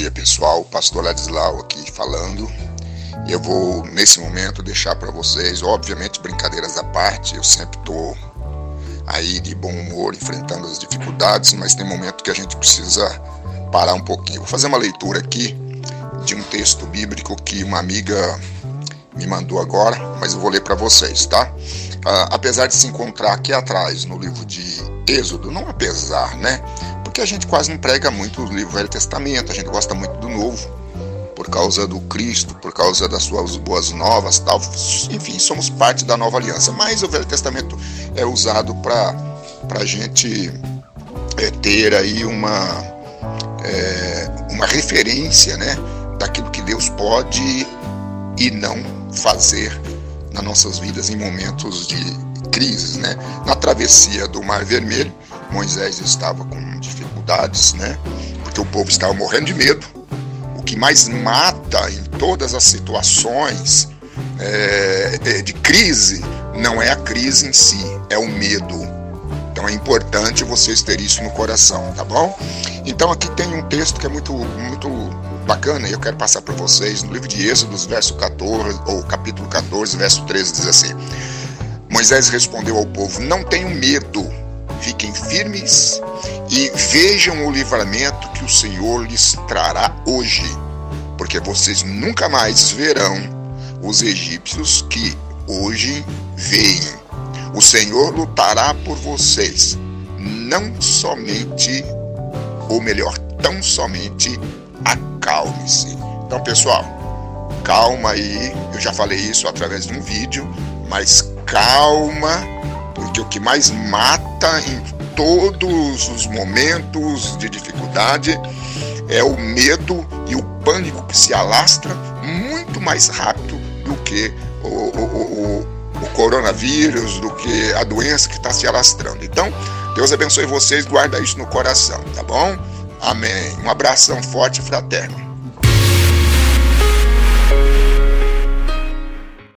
dia, pessoal. Pastor Ladislau aqui falando. Eu vou, nesse momento, deixar para vocês, obviamente, brincadeiras à parte. Eu sempre estou aí de bom humor, enfrentando as dificuldades, mas tem momento que a gente precisa parar um pouquinho. Vou fazer uma leitura aqui de um texto bíblico que uma amiga me mandou agora, mas eu vou ler para vocês, tá? Uh, apesar de se encontrar aqui atrás no livro de Êxodo, não apesar, né? Porque a gente quase não prega muito o livro Velho Testamento, a gente gosta muito do Novo, por causa do Cristo, por causa das suas boas novas, tal. Enfim, somos parte da nova aliança. Mas o Velho Testamento é usado para a gente é, ter aí uma, é, uma referência, né? Daquilo que Deus pode e não fazer nas nossas vidas em momentos de crises, né? Na travessia do Mar Vermelho, Moisés estava com dificuldades, né? Porque o povo estava morrendo de medo. O que mais mata em todas as situações é, de crise não é a crise em si, é o medo. Então é importante vocês terem isso no coração, tá bom? Então aqui tem um texto que é muito, muito bacana e eu quero passar para vocês no livro de Êxodo, verso 14, ou capítulo 14, verso 13, diz assim: Moisés respondeu ao povo: Não tenham medo, fiquem firmes e vejam o livramento que o Senhor lhes trará hoje, porque vocês nunca mais verão os egípcios que hoje veem. O Senhor lutará por vocês, não somente, ou melhor, tão somente acalme-se. Então, pessoal, calma aí. Eu já falei isso através de um vídeo, mas calma, porque o que mais mata em todos os momentos de dificuldade é o medo e o pânico que se alastra muito mais rápido do que o, o, o, o coronavírus, do que a doença que está se alastrando. Então, Deus abençoe vocês, guarda isso no coração, tá bom? Amém. Um abração forte e fraterno.